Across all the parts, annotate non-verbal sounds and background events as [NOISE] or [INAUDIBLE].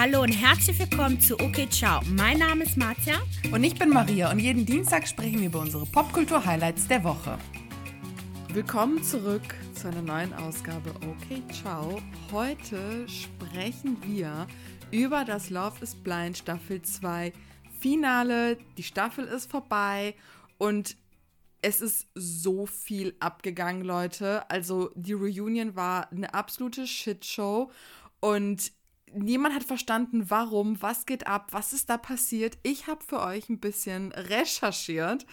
Hallo und herzlich willkommen zu Okay Ciao. Mein Name ist Marzia. Und ich bin Maria und jeden Dienstag sprechen wir über unsere Popkultur-Highlights der Woche. Willkommen zurück zu einer neuen Ausgabe Okay Ciao. Heute sprechen wir über das Love is Blind Staffel 2 Finale. Die Staffel ist vorbei und es ist so viel abgegangen, Leute. Also die Reunion war eine absolute Shitshow und niemand hat verstanden, warum, was geht ab, was ist da passiert. Ich habe für euch ein bisschen recherchiert.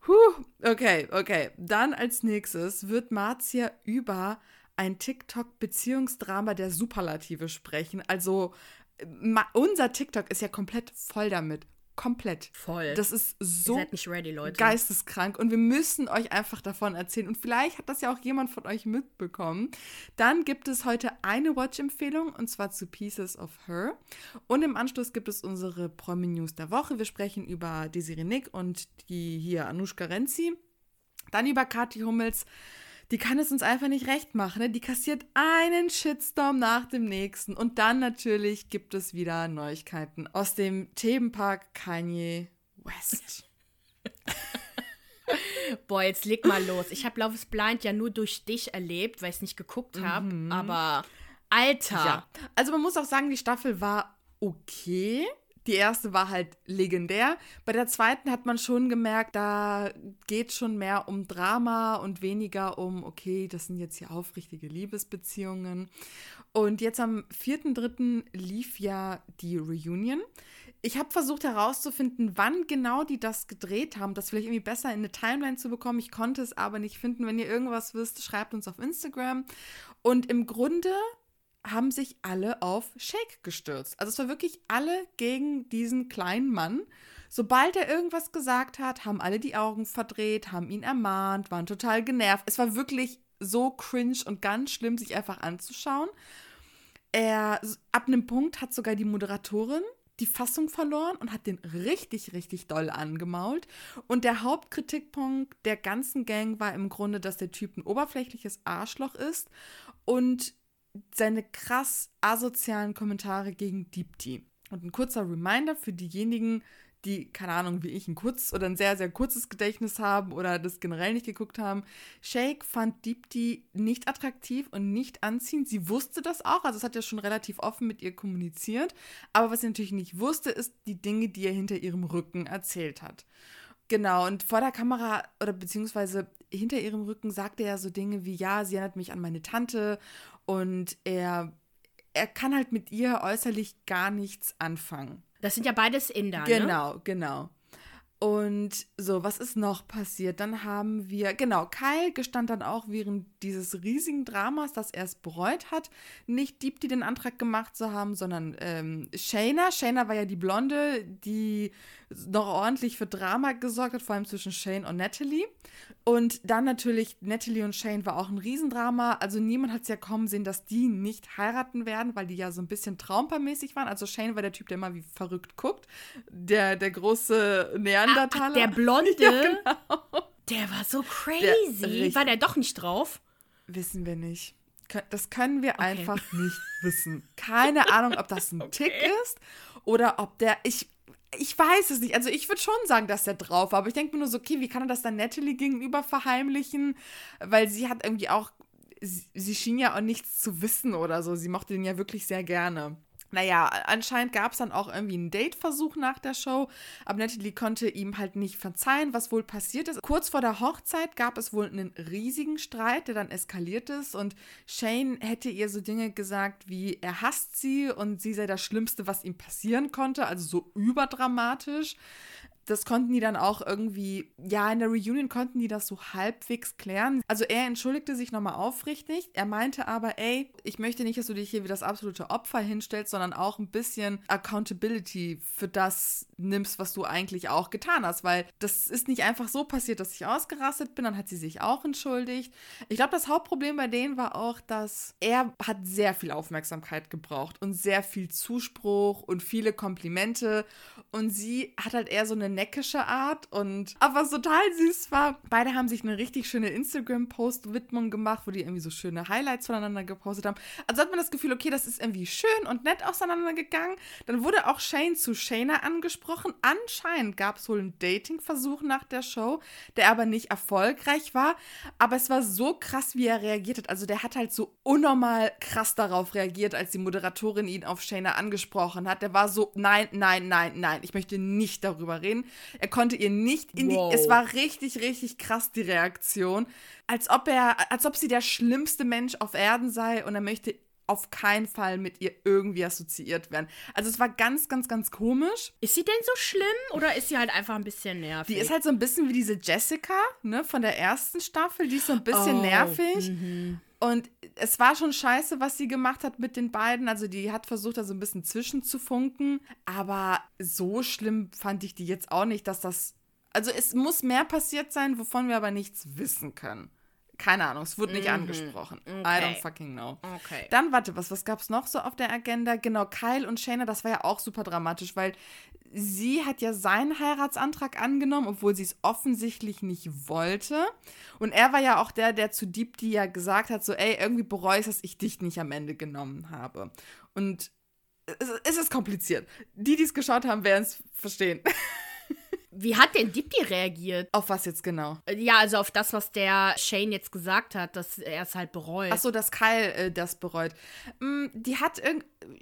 Puh, okay, okay. Dann als nächstes wird Marzia über ein TikTok-Beziehungsdrama der Superlative sprechen. Also unser TikTok ist ja komplett voll damit komplett. Voll. Das ist so ready, geisteskrank und wir müssen euch einfach davon erzählen. Und vielleicht hat das ja auch jemand von euch mitbekommen. Dann gibt es heute eine Watch-Empfehlung und zwar zu Pieces of Her. Und im Anschluss gibt es unsere Promi-News der Woche. Wir sprechen über Desiree Nick und die hier Anushka Renzi. Dann über Kathi Hummels die kann es uns einfach nicht recht machen. Ne? Die kassiert einen Shitstorm nach dem nächsten. Und dann natürlich gibt es wieder Neuigkeiten aus dem Themenpark Kanye West. [LAUGHS] Boah, jetzt leg mal los. Ich habe Love is Blind ja nur durch dich erlebt, weil ich es nicht geguckt habe. Mhm. Aber Alter. Ja. Also man muss auch sagen, die Staffel war okay. Die erste war halt legendär. Bei der zweiten hat man schon gemerkt, da geht schon mehr um Drama und weniger um, okay, das sind jetzt hier aufrichtige Liebesbeziehungen. Und jetzt am 4.3. lief ja die Reunion. Ich habe versucht herauszufinden, wann genau die das gedreht haben, das vielleicht irgendwie besser in eine Timeline zu bekommen. Ich konnte es aber nicht finden. Wenn ihr irgendwas wisst, schreibt uns auf Instagram. Und im Grunde haben sich alle auf Shake gestürzt. Also es war wirklich alle gegen diesen kleinen Mann. Sobald er irgendwas gesagt hat, haben alle die Augen verdreht, haben ihn ermahnt, waren total genervt. Es war wirklich so cringe und ganz schlimm, sich einfach anzuschauen. Er, ab einem Punkt hat sogar die Moderatorin die Fassung verloren und hat den richtig, richtig doll angemault. Und der Hauptkritikpunkt der ganzen Gang war im Grunde, dass der Typ ein oberflächliches Arschloch ist und seine krass asozialen Kommentare gegen Deepti. Und ein kurzer Reminder für diejenigen, die, keine Ahnung, wie ich, ein kurz oder ein sehr, sehr kurzes Gedächtnis haben oder das generell nicht geguckt haben. Shake fand Deepti nicht attraktiv und nicht anziehend. Sie wusste das auch, also es hat ja schon relativ offen mit ihr kommuniziert. Aber was sie natürlich nicht wusste, ist die Dinge, die er hinter ihrem Rücken erzählt hat. Genau, und vor der Kamera oder beziehungsweise hinter ihrem Rücken sagte er so Dinge wie, ja, sie erinnert mich an meine Tante und er, er kann halt mit ihr äußerlich gar nichts anfangen. Das sind ja beides Inder, Genau, ne? genau. Und so, was ist noch passiert? Dann haben wir, genau, Kyle gestand dann auch während dieses riesigen Dramas, dass er es bereut hat, nicht Deep, die den Antrag gemacht zu haben, sondern ähm, Shayna. Shayna war ja die Blonde, die noch ordentlich für Drama gesorgt hat, vor allem zwischen Shane und Natalie. Und dann natürlich, Natalie und Shane war auch ein Riesendrama. Also niemand hat es ja kommen sehen, dass die nicht heiraten werden, weil die ja so ein bisschen traumpaarmäßig waren. Also Shane war der Typ, der immer wie verrückt guckt. Der, der große Neandertaler. Ach, der Blonde? [LAUGHS] Ja, genau. Der war so crazy. Der, war der doch nicht drauf? Wissen wir nicht. Das können wir okay. einfach [LAUGHS] nicht wissen. Keine Ahnung, ob das ein [LAUGHS] okay. Tick ist oder ob der. Ich, ich weiß es nicht. Also ich würde schon sagen, dass er drauf war. Aber ich denke mir nur so, okay, wie kann er das dann Natalie gegenüber verheimlichen? Weil sie hat irgendwie auch, sie, sie schien ja auch nichts zu wissen oder so. Sie mochte den ja wirklich sehr gerne. Naja, anscheinend gab es dann auch irgendwie einen Dateversuch nach der Show, aber Natalie konnte ihm halt nicht verzeihen, was wohl passiert ist. Kurz vor der Hochzeit gab es wohl einen riesigen Streit, der dann eskaliert ist und Shane hätte ihr so Dinge gesagt wie, er hasst sie und sie sei das Schlimmste, was ihm passieren konnte, also so überdramatisch das konnten die dann auch irgendwie, ja, in der Reunion konnten die das so halbwegs klären. Also er entschuldigte sich nochmal aufrichtig. Er meinte aber, ey, ich möchte nicht, dass du dich hier wie das absolute Opfer hinstellst, sondern auch ein bisschen Accountability für das nimmst, was du eigentlich auch getan hast. Weil das ist nicht einfach so passiert, dass ich ausgerastet bin. Dann hat sie sich auch entschuldigt. Ich glaube, das Hauptproblem bei denen war auch, dass er hat sehr viel Aufmerksamkeit gebraucht und sehr viel Zuspruch und viele Komplimente. Und sie hat halt eher so eine neckische Art und aber so total süß war. Beide haben sich eine richtig schöne Instagram-Post-Widmung gemacht, wo die irgendwie so schöne Highlights voneinander gepostet haben. Also hat man das Gefühl, okay, das ist irgendwie schön und nett auseinandergegangen. Dann wurde auch Shane zu Shayna angesprochen. Anscheinend gab es wohl einen Dating-Versuch nach der Show, der aber nicht erfolgreich war. Aber es war so krass, wie er reagiert hat. Also der hat halt so unnormal krass darauf reagiert, als die Moderatorin ihn auf Shayna angesprochen hat. Der war so, nein, nein, nein, nein, ich möchte nicht darüber reden. Er konnte ihr nicht in wow. die. Es war richtig, richtig krass, die Reaktion. Als ob er, als ob sie der schlimmste Mensch auf Erden sei und er möchte auf keinen Fall mit ihr irgendwie assoziiert werden. Also es war ganz, ganz, ganz komisch. Ist sie denn so schlimm oder ist sie halt einfach ein bisschen nervig? Die ist halt so ein bisschen wie diese Jessica, ne, von der ersten Staffel. Die ist so ein bisschen oh, nervig. Mhm. Und es war schon scheiße, was sie gemacht hat mit den beiden. Also die hat versucht, da so ein bisschen zwischenzufunken. Aber so schlimm fand ich die jetzt auch nicht, dass das. Also es muss mehr passiert sein, wovon wir aber nichts wissen können. Keine Ahnung, es wurde nicht mhm. angesprochen. Okay. I don't fucking know. Okay. Dann, warte, was, was gab es noch so auf der Agenda? Genau, Kyle und Shayna, das war ja auch super dramatisch, weil sie hat ja seinen Heiratsantrag angenommen, obwohl sie es offensichtlich nicht wollte. Und er war ja auch der, der zu Deepti ja gesagt hat, so, ey, irgendwie bereue ich dass ich dich nicht am Ende genommen habe. Und es, es ist kompliziert. Die, die es geschaut haben, werden es verstehen. [LAUGHS] Wie hat denn Dipti reagiert? Auf was jetzt genau? Ja, also auf das, was der Shane jetzt gesagt hat, dass er es halt bereut. Ach so, dass Kyle äh, das bereut. Mm, die hat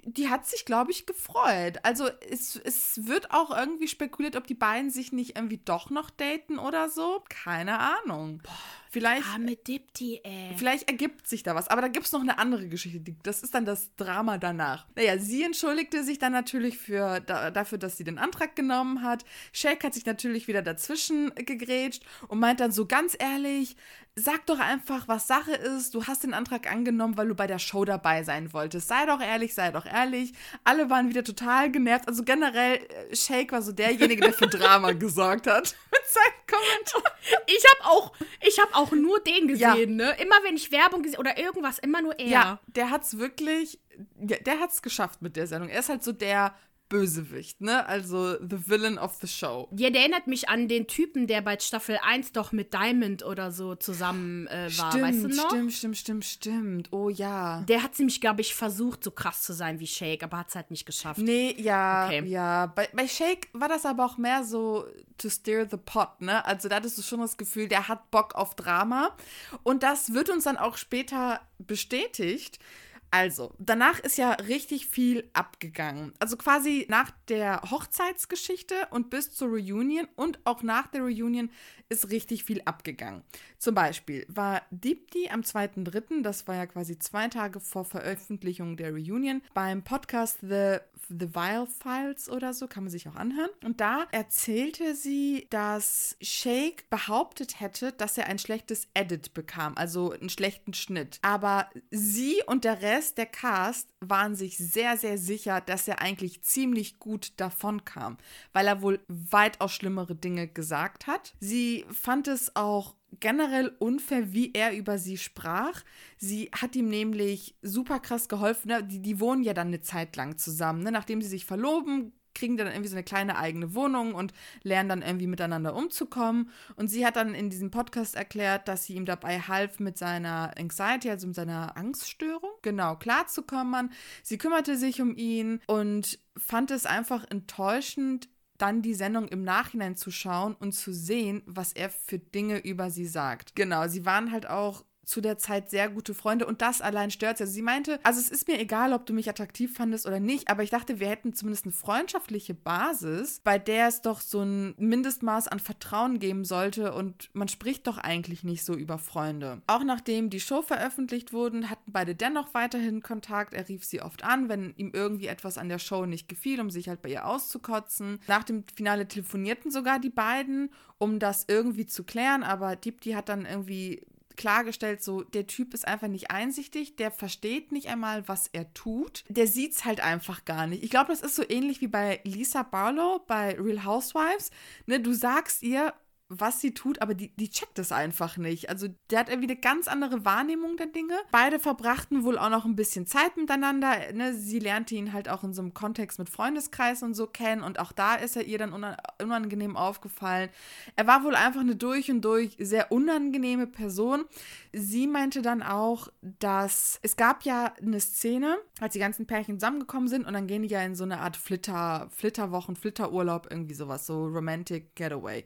die hat sich, glaube ich, gefreut. Also es, es wird auch irgendwie spekuliert, ob die beiden sich nicht irgendwie doch noch daten oder so. Keine Ahnung. Boah. Vielleicht, Arme Dipti, ey. Vielleicht ergibt sich da was. Aber da gibt es noch eine andere Geschichte. Das ist dann das Drama danach. Naja, sie entschuldigte sich dann natürlich für, da, dafür, dass sie den Antrag genommen hat. Shake hat sich natürlich wieder dazwischen gegrätscht und meint dann so ganz ehrlich, sag doch einfach, was Sache ist. Du hast den Antrag angenommen, weil du bei der Show dabei sein wolltest. Sei doch ehrlich, sei doch ehrlich. Alle waren wieder total genervt. Also generell, äh, Shake war so derjenige, der für Drama [LAUGHS] gesorgt hat mit seinem Kommentar. [LAUGHS] Ich habe auch, ich habe auch nur den gesehen, ja. ne? Immer wenn ich Werbung gesehen oder irgendwas, immer nur er. Ja, der hat's wirklich, der, der hat's geschafft mit der Sendung. Er ist halt so der Bösewicht, ne? Also the villain of the show. Ja, der erinnert mich an den Typen, der bei Staffel 1 doch mit Diamond oder so zusammen äh, war, stimmt, weißt du noch? Stimmt, stimmt, stimmt, stimmt. Oh ja. Der hat nämlich, glaube ich, versucht, so krass zu sein wie Shake, aber hat es halt nicht geschafft. Nee, ja, okay. ja. Bei, bei Shake war das aber auch mehr so to steer the pot, ne? Also da hattest du schon das Gefühl, der hat Bock auf Drama. Und das wird uns dann auch später bestätigt also, danach ist ja richtig viel abgegangen. Also quasi nach der Hochzeitsgeschichte und bis zur Reunion und auch nach der Reunion ist richtig viel abgegangen. Zum Beispiel war Deepti am 2.3., das war ja quasi zwei Tage vor Veröffentlichung der Reunion, beim Podcast The, The Vile Files oder so, kann man sich auch anhören. Und da erzählte sie, dass Shake behauptet hätte, dass er ein schlechtes Edit bekam, also einen schlechten Schnitt. Aber sie und der Rest der Cast waren sich sehr, sehr sicher, dass er eigentlich ziemlich gut davon kam, weil er wohl weitaus schlimmere Dinge gesagt hat. Sie fand es auch generell unfair, wie er über sie sprach. Sie hat ihm nämlich super krass geholfen. Ne? Die, die wohnen ja dann eine Zeit lang zusammen. Ne? Nachdem sie sich verloben, kriegen die dann irgendwie so eine kleine eigene Wohnung und lernen dann irgendwie miteinander umzukommen. Und sie hat dann in diesem Podcast erklärt, dass sie ihm dabei half, mit seiner Anxiety, also mit seiner Angststörung, genau, klarzukommen. Sie kümmerte sich um ihn und fand es einfach enttäuschend, dann die Sendung im Nachhinein zu schauen und zu sehen, was er für Dinge über sie sagt. Genau, sie waren halt auch zu der Zeit sehr gute Freunde und das allein stört sie. Also sie meinte, also es ist mir egal, ob du mich attraktiv fandest oder nicht, aber ich dachte, wir hätten zumindest eine freundschaftliche Basis, bei der es doch so ein Mindestmaß an Vertrauen geben sollte und man spricht doch eigentlich nicht so über Freunde. Auch nachdem die Show veröffentlicht wurden, hatten beide dennoch weiterhin Kontakt. Er rief sie oft an, wenn ihm irgendwie etwas an der Show nicht gefiel, um sich halt bei ihr auszukotzen. Nach dem Finale telefonierten sogar die beiden, um das irgendwie zu klären, aber Deepti hat dann irgendwie klargestellt, so der Typ ist einfach nicht einsichtig, der versteht nicht einmal, was er tut. Der sieht es halt einfach gar nicht. Ich glaube, das ist so ähnlich wie bei Lisa Barlow bei Real Housewives. Ne, du sagst ihr, was sie tut, aber die, die checkt es einfach nicht. Also der hat irgendwie eine ganz andere Wahrnehmung der Dinge. Beide verbrachten wohl auch noch ein bisschen Zeit miteinander. Ne? Sie lernte ihn halt auch in so einem Kontext mit Freundeskreis und so kennen und auch da ist er ihr dann unangenehm aufgefallen. Er war wohl einfach eine durch und durch sehr unangenehme Person. Sie meinte dann auch, dass es gab ja eine Szene, als die ganzen Pärchen zusammengekommen sind und dann gehen die ja in so eine Art Flitter, Flitterwochen, Flitterurlaub, irgendwie sowas, so Romantic Getaway.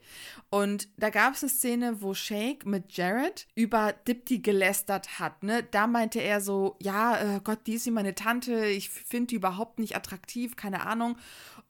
Und da gab es eine Szene, wo Shake mit Jared über Dipti gelästert hat. Ne? Da meinte er so, ja, äh, Gott, die ist wie meine Tante, ich finde die überhaupt nicht attraktiv, keine Ahnung.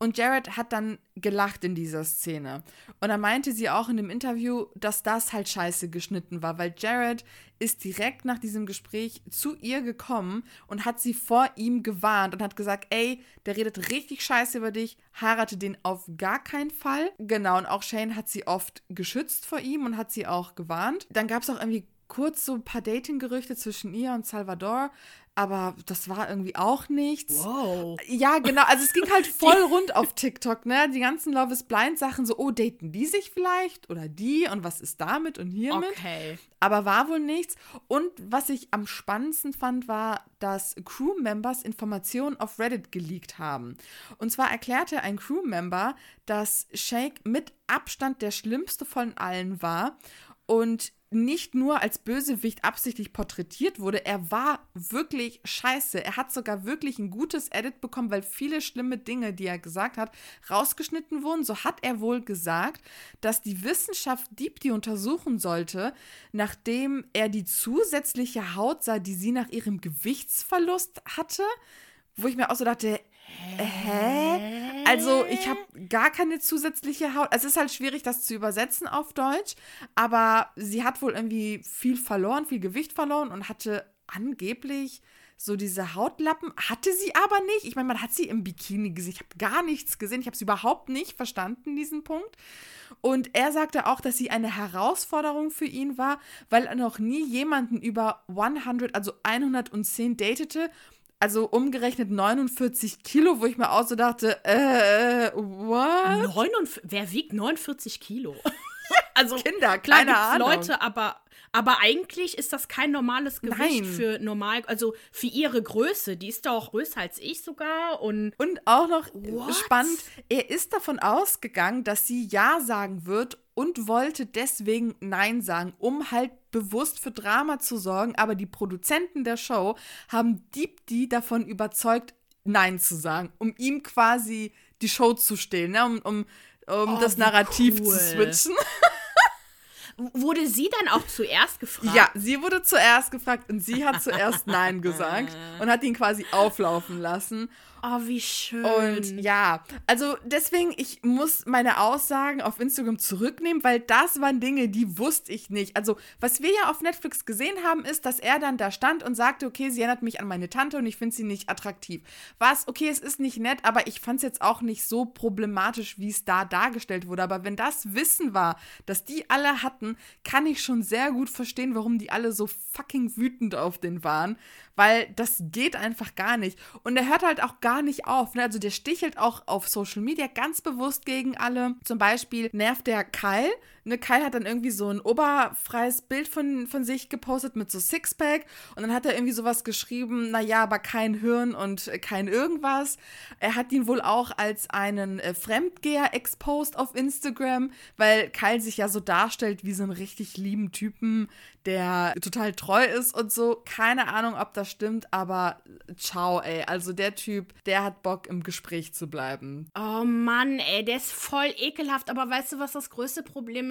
Und Jared hat dann gelacht in dieser Szene. Und da meinte sie auch in dem Interview, dass das halt scheiße geschnitten war, weil Jared ist direkt nach diesem Gespräch zu ihr gekommen und hat sie vor ihm gewarnt und hat gesagt, ey, der redet richtig scheiße über dich, heirate den auf gar keinen Fall. Genau, und auch Shane hat sie oft geschützt vor ihm und hat sie auch gewarnt. Dann gab es auch irgendwie kurz so ein paar Dating-Gerüchte zwischen ihr und Salvador aber das war irgendwie auch nichts. Wow. Ja, genau. Also es ging halt [LAUGHS] voll rund auf TikTok, ne? Die ganzen Love is Blind Sachen, so, oh, daten die sich vielleicht oder die und was ist damit und hiermit. Okay. Aber war wohl nichts. Und was ich am spannendsten fand, war, dass Crewmembers Informationen auf Reddit geleakt haben. Und zwar erklärte ein Crewmember, dass Shake mit Abstand der schlimmste von allen war und nicht nur als Bösewicht absichtlich porträtiert wurde, er war wirklich scheiße. Er hat sogar wirklich ein gutes Edit bekommen, weil viele schlimme Dinge, die er gesagt hat, rausgeschnitten wurden. So hat er wohl gesagt, dass die Wissenschaft Deep die untersuchen sollte, nachdem er die zusätzliche Haut sah, die sie nach ihrem Gewichtsverlust hatte. Wo ich mir auch so dachte, Hä? Also, ich habe gar keine zusätzliche Haut. Es ist halt schwierig, das zu übersetzen auf Deutsch, aber sie hat wohl irgendwie viel verloren, viel Gewicht verloren und hatte angeblich so diese Hautlappen. Hatte sie aber nicht. Ich meine, man hat sie im Bikini gesehen. Ich habe gar nichts gesehen. Ich habe es überhaupt nicht verstanden, diesen Punkt. Und er sagte auch, dass sie eine Herausforderung für ihn war, weil er noch nie jemanden über 100, also 110 datete also umgerechnet 49 Kilo, wo ich mir auch so dachte, äh, what? 49, wer wiegt 49 Kilo? [LAUGHS] also Kinder, keine Ahnung. Leute, aber aber eigentlich ist das kein normales Gewicht Nein. für normal, also für ihre Größe. Die ist doch größer als ich sogar und und auch noch What? spannend. Er ist davon ausgegangen, dass sie ja sagen wird und wollte deswegen Nein sagen, um halt bewusst für Drama zu sorgen. Aber die Produzenten der Show haben Deep D davon überzeugt, Nein zu sagen, um ihm quasi die Show zu stehlen, ne? um, um, um oh, das Narrativ cool. zu switchen. [LAUGHS] Wurde sie dann auch zuerst gefragt? Ja, sie wurde zuerst gefragt und sie hat zuerst Nein gesagt und hat ihn quasi auflaufen lassen. Oh, wie schön. Und ja, also deswegen, ich muss meine Aussagen auf Instagram zurücknehmen, weil das waren Dinge, die wusste ich nicht. Also, was wir ja auf Netflix gesehen haben, ist, dass er dann da stand und sagte, okay, sie erinnert mich an meine Tante und ich finde sie nicht attraktiv. Was, okay, es ist nicht nett, aber ich fand es jetzt auch nicht so problematisch, wie es da dargestellt wurde. Aber wenn das Wissen war, dass die alle hatten, kann ich schon sehr gut verstehen, warum die alle so fucking wütend auf den waren weil das geht einfach gar nicht. Und er hört halt auch gar nicht auf. Ne? Also der stichelt auch auf Social Media ganz bewusst gegen alle. Zum Beispiel nervt der Kyle. Ne, Kyle hat dann irgendwie so ein oberfreies Bild von, von sich gepostet mit so Sixpack und dann hat er irgendwie sowas geschrieben, naja, aber kein Hirn und kein irgendwas. Er hat ihn wohl auch als einen äh, Fremdgeher exposed auf Instagram, weil Kyle sich ja so darstellt wie so einen richtig lieben Typen, der total treu ist und so. Keine Ahnung, ob das stimmt, aber ciao, ey. Also der Typ, der hat Bock, im Gespräch zu bleiben. Oh Mann, ey, der ist voll ekelhaft. Aber weißt du, was das größte Problem ist?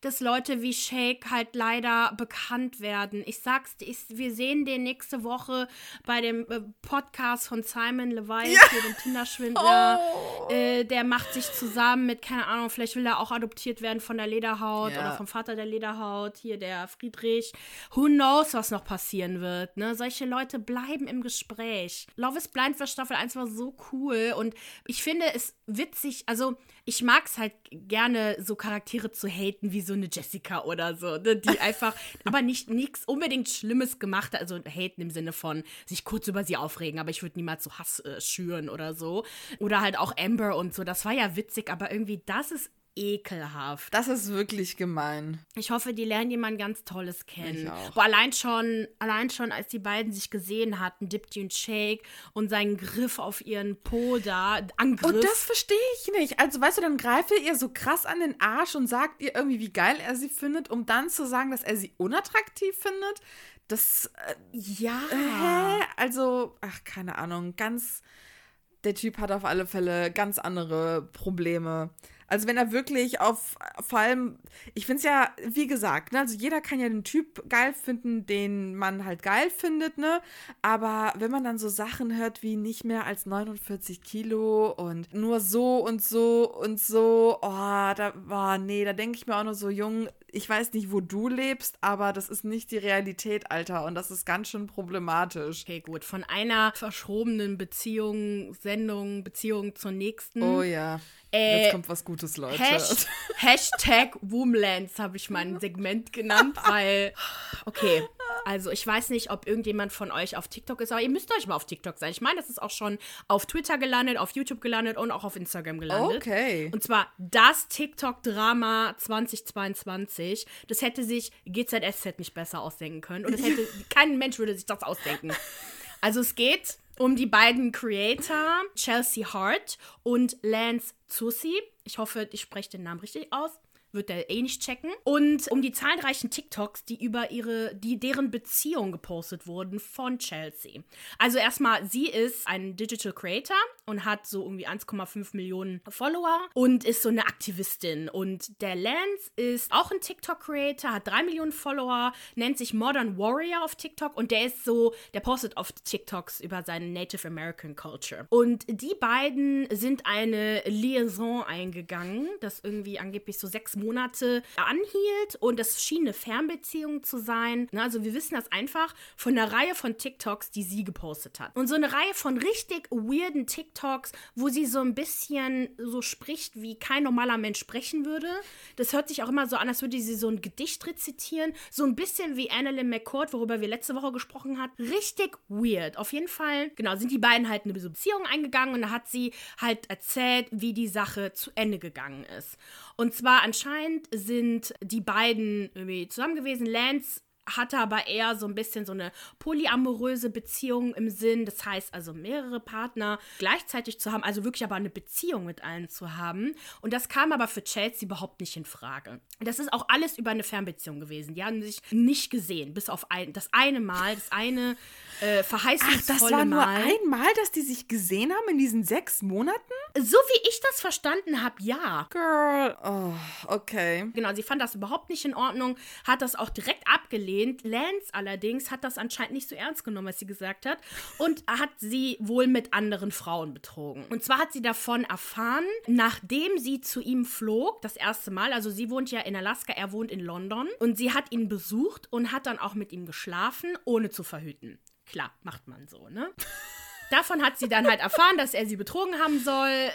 Dass Leute wie Shake halt leider bekannt werden. Ich sag's dir, wir sehen den nächste Woche bei dem äh, Podcast von Simon Levi, ja. hier dem Tinderschwindler. Oh. Äh, der macht sich zusammen mit, keine Ahnung, vielleicht will er auch adoptiert werden von der Lederhaut ja. oder vom Vater der Lederhaut. Hier der Friedrich. Who knows, was noch passieren wird, ne? Solche Leute bleiben im Gespräch. Love is Blind für Staffel 1 war so cool und ich finde es witzig, also ich mag es halt gerne, so Charaktere zu haten, wie so eine Jessica oder so, ne? die [LAUGHS] einfach, aber nicht nichts unbedingt Schlimmes gemacht hat, also haten im Sinne von sich kurz über sie aufregen, aber ich würde niemals so Hass äh, schüren oder so. Oder halt auch Amber und so, das war ja witzig, aber irgendwie das ist ekelhaft. Das ist wirklich gemein. Ich hoffe, die lernen jemand ganz Tolles kennen. Ich auch. Boah, allein schon, allein schon, als die beiden sich gesehen hatten, Dipti und Shake und seinen Griff auf ihren Po da, Angriff. Und das verstehe ich nicht. Also, weißt du, dann greift er ihr so krass an den Arsch und sagt ihr irgendwie, wie geil er sie findet, um dann zu sagen, dass er sie unattraktiv findet. Das, äh, ja. hä? Also, ach, keine Ahnung, ganz, der Typ hat auf alle Fälle ganz andere Probleme. Also wenn er wirklich auf, vor allem, ich finde es ja, wie gesagt, ne, also jeder kann ja den Typ geil finden, den man halt geil findet, ne? Aber wenn man dann so Sachen hört wie nicht mehr als 49 Kilo und nur so und so und so, oh, da war, nee, da denke ich mir auch nur so, jung, ich weiß nicht, wo du lebst, aber das ist nicht die Realität, Alter. Und das ist ganz schön problematisch. Okay, gut. Von einer verschobenen Beziehung, Sendung, Beziehung zur nächsten. Oh ja. Äh, Jetzt kommt was Gutes, Leute. Hash, Hashtag Woomlands habe ich mein Segment genannt, [LAUGHS] weil, okay, also ich weiß nicht, ob irgendjemand von euch auf TikTok ist, aber ihr müsst euch mal auf TikTok sein. Ich meine, das ist auch schon auf Twitter gelandet, auf YouTube gelandet und auch auf Instagram gelandet. Okay. Und zwar das TikTok-Drama 2022. Das hätte sich GZSZ nicht besser ausdenken können. Und es hätte, [LAUGHS] kein Mensch würde sich das ausdenken. Also es geht um die beiden Creator, Chelsea Hart und Lance Zussi. Ich hoffe, ich spreche den Namen richtig aus. Wird er eh nicht checken. Und um die zahlreichen TikToks, die über ihre, die deren Beziehung gepostet wurden von Chelsea. Also erstmal, sie ist ein Digital Creator und hat so irgendwie 1,5 Millionen Follower und ist so eine Aktivistin. Und der Lance ist auch ein TikTok-Creator, hat 3 Millionen Follower, nennt sich Modern Warrior auf TikTok und der ist so, der postet oft TikToks über seine Native American Culture. Und die beiden sind eine Liaison eingegangen, das irgendwie angeblich so sechs Monate anhielt und das schien eine Fernbeziehung zu sein. Also wir wissen das einfach von einer Reihe von TikToks, die sie gepostet hat. Und so eine Reihe von richtig weirden TikToks, wo sie so ein bisschen so spricht, wie kein normaler Mensch sprechen würde. Das hört sich auch immer so an, als würde sie so ein Gedicht rezitieren. So ein bisschen wie Annalyn McCord, worüber wir letzte Woche gesprochen haben. Richtig weird. Auf jeden Fall, genau, sind die beiden halt eine Beziehung eingegangen und da hat sie halt erzählt, wie die Sache zu Ende gegangen ist. Und zwar anscheinend sind die beiden irgendwie zusammen gewesen. Lance hatte aber eher so ein bisschen so eine polyamoröse Beziehung im Sinn. Das heißt also mehrere Partner gleichzeitig zu haben, also wirklich aber eine Beziehung mit allen zu haben. Und das kam aber für Chelsea überhaupt nicht in Frage. Das ist auch alles über eine Fernbeziehung gewesen. Die haben sich nicht gesehen, bis auf ein, das eine Mal, das eine äh, Ach, verheißungsvolle das war nur Mal. einmal, dass die sich gesehen haben in diesen sechs Monaten? So wie ich das verstanden habe, ja. Girl. Oh, okay. Genau, sie fand das überhaupt nicht in Ordnung, hat das auch direkt abgelehnt. Lance allerdings hat das anscheinend nicht so ernst genommen, was sie gesagt hat, und hat sie wohl mit anderen Frauen betrogen. Und zwar hat sie davon erfahren, nachdem sie zu ihm flog, das erste Mal. Also sie wohnt ja in Alaska, er wohnt in London. Und sie hat ihn besucht und hat dann auch mit ihm geschlafen, ohne zu verhüten. Klar, macht man so, ne? [LAUGHS] Davon hat sie dann halt erfahren, dass er sie betrogen haben soll, äh,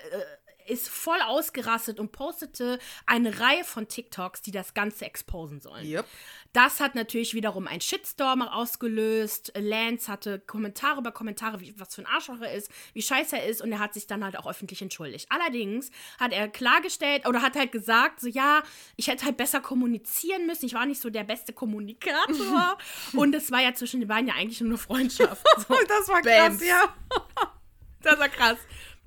ist voll ausgerastet und postete eine Reihe von TikToks, die das Ganze exposen sollen. Yep. Das hat natürlich wiederum einen Shitstorm ausgelöst. Lance hatte Kommentare über Kommentare, wie, was für ein Arschloch er ist, wie scheiße er ist und er hat sich dann halt auch öffentlich entschuldigt. Allerdings hat er klargestellt oder hat halt gesagt, so ja, ich hätte halt besser kommunizieren müssen. Ich war nicht so der beste Kommunikator [LAUGHS] und es war ja zwischen den beiden ja eigentlich nur eine Freundschaft. [LAUGHS] So. Das war Bams. krass, ja. [LAUGHS] Das war krass.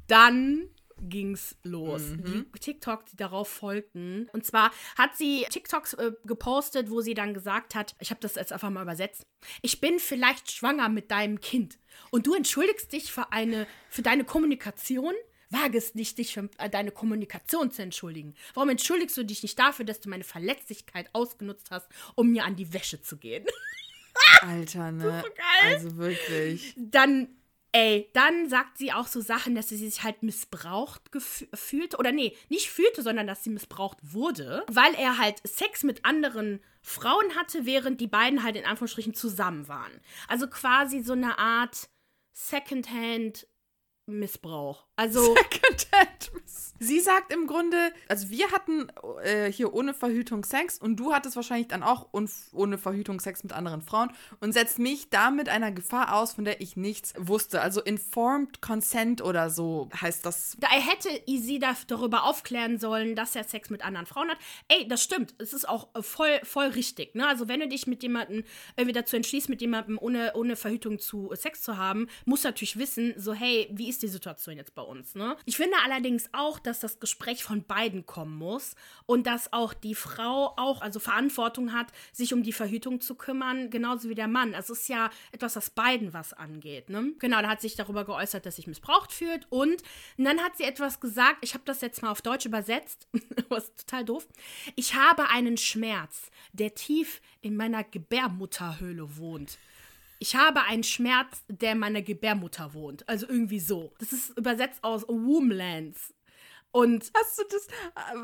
Dann ging's los. Die TikToks, die darauf folgten. Und zwar hat sie TikToks äh, gepostet, wo sie dann gesagt hat, ich habe das jetzt einfach mal übersetzt, ich bin vielleicht schwanger mit deinem Kind und du entschuldigst dich für eine für deine Kommunikation. Wage es nicht, dich für äh, deine Kommunikation zu entschuldigen. Warum entschuldigst du dich nicht dafür, dass du meine Verletzlichkeit ausgenutzt hast, um mir an die Wäsche zu gehen? [LAUGHS] Alter, ne? so geil. Also wirklich. dann, ey, dann sagt sie auch so Sachen, dass sie sich halt missbraucht fühlte. Oder nee, nicht fühlte, sondern dass sie missbraucht wurde, weil er halt Sex mit anderen Frauen hatte, während die beiden halt in Anführungsstrichen zusammen waren. Also quasi so eine Art Secondhand Missbrauch. Also Secondhand [LAUGHS] Sie sagt im Grunde, also wir hatten äh, hier ohne Verhütung Sex und du hattest wahrscheinlich dann auch ohne Verhütung Sex mit anderen Frauen und setzt mich damit einer Gefahr aus, von der ich nichts wusste. Also informed consent oder so heißt das. Da hätte sie darüber aufklären sollen, dass er Sex mit anderen Frauen hat. Ey, das stimmt. Es ist auch äh, voll, voll richtig. Ne? Also wenn du dich mit jemandem irgendwie dazu entschließt, mit jemandem ohne, ohne Verhütung zu Sex zu haben, musst du natürlich wissen, so hey, wie ist die Situation jetzt bei uns? Ne? Ich finde allerdings auch, dass das Gespräch von beiden kommen muss und dass auch die Frau auch also Verantwortung hat, sich um die Verhütung zu kümmern, genauso wie der Mann. Also es ist ja etwas, was beiden was angeht. Ne? Genau, da hat sich darüber geäußert, dass sich missbraucht fühlt und, und dann hat sie etwas gesagt, ich habe das jetzt mal auf Deutsch übersetzt, [LAUGHS] was total doof. Ich habe einen Schmerz, der tief in meiner Gebärmutterhöhle wohnt. Ich habe einen Schmerz, der in meiner Gebärmutter wohnt. Also irgendwie so. Das ist übersetzt aus Womblands. Und hast du das,